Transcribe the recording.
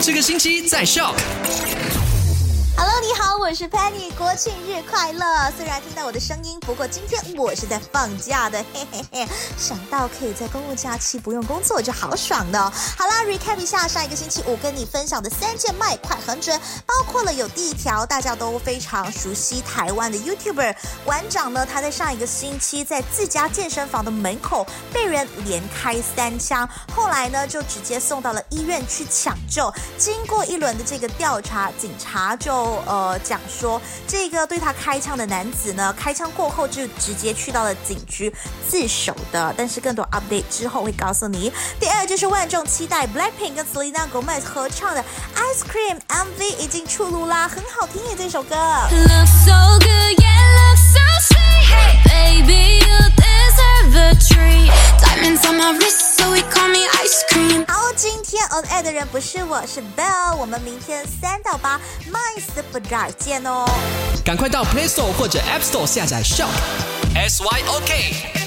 这个星期在校 Hello，你好，我是 Penny，国庆日快乐！虽然听到我的声音，不过今天我是在放假的，嘿嘿嘿。想到可以在公共假期不用工作，就好爽的、好啦，recap 一下上一个星期五跟你分享的三件卖快很准，包括了有第一条大家都非常熟悉台湾的 YouTuber 馆长呢，他在上一个星期在自家健身房的门口被人连开三枪，后来呢就直接送到了医院去抢救。经过一轮的这个调查，警察就呃讲说，这个对他开枪的男子呢，开枪过后就直接去到了警局自首的。但是更多 update 之后会告诉你。第二就是万众期待 Blackpink 跟 Selena Gomez 合唱的 Ice Cream MV 已经出炉啦，很好听耶这首歌。天 on air 的人不是我，是 Bell。我们明天三到八 My Super Drive 见哦。赶快到 Play Store 或者 App Store 下载 Shop。S Y O K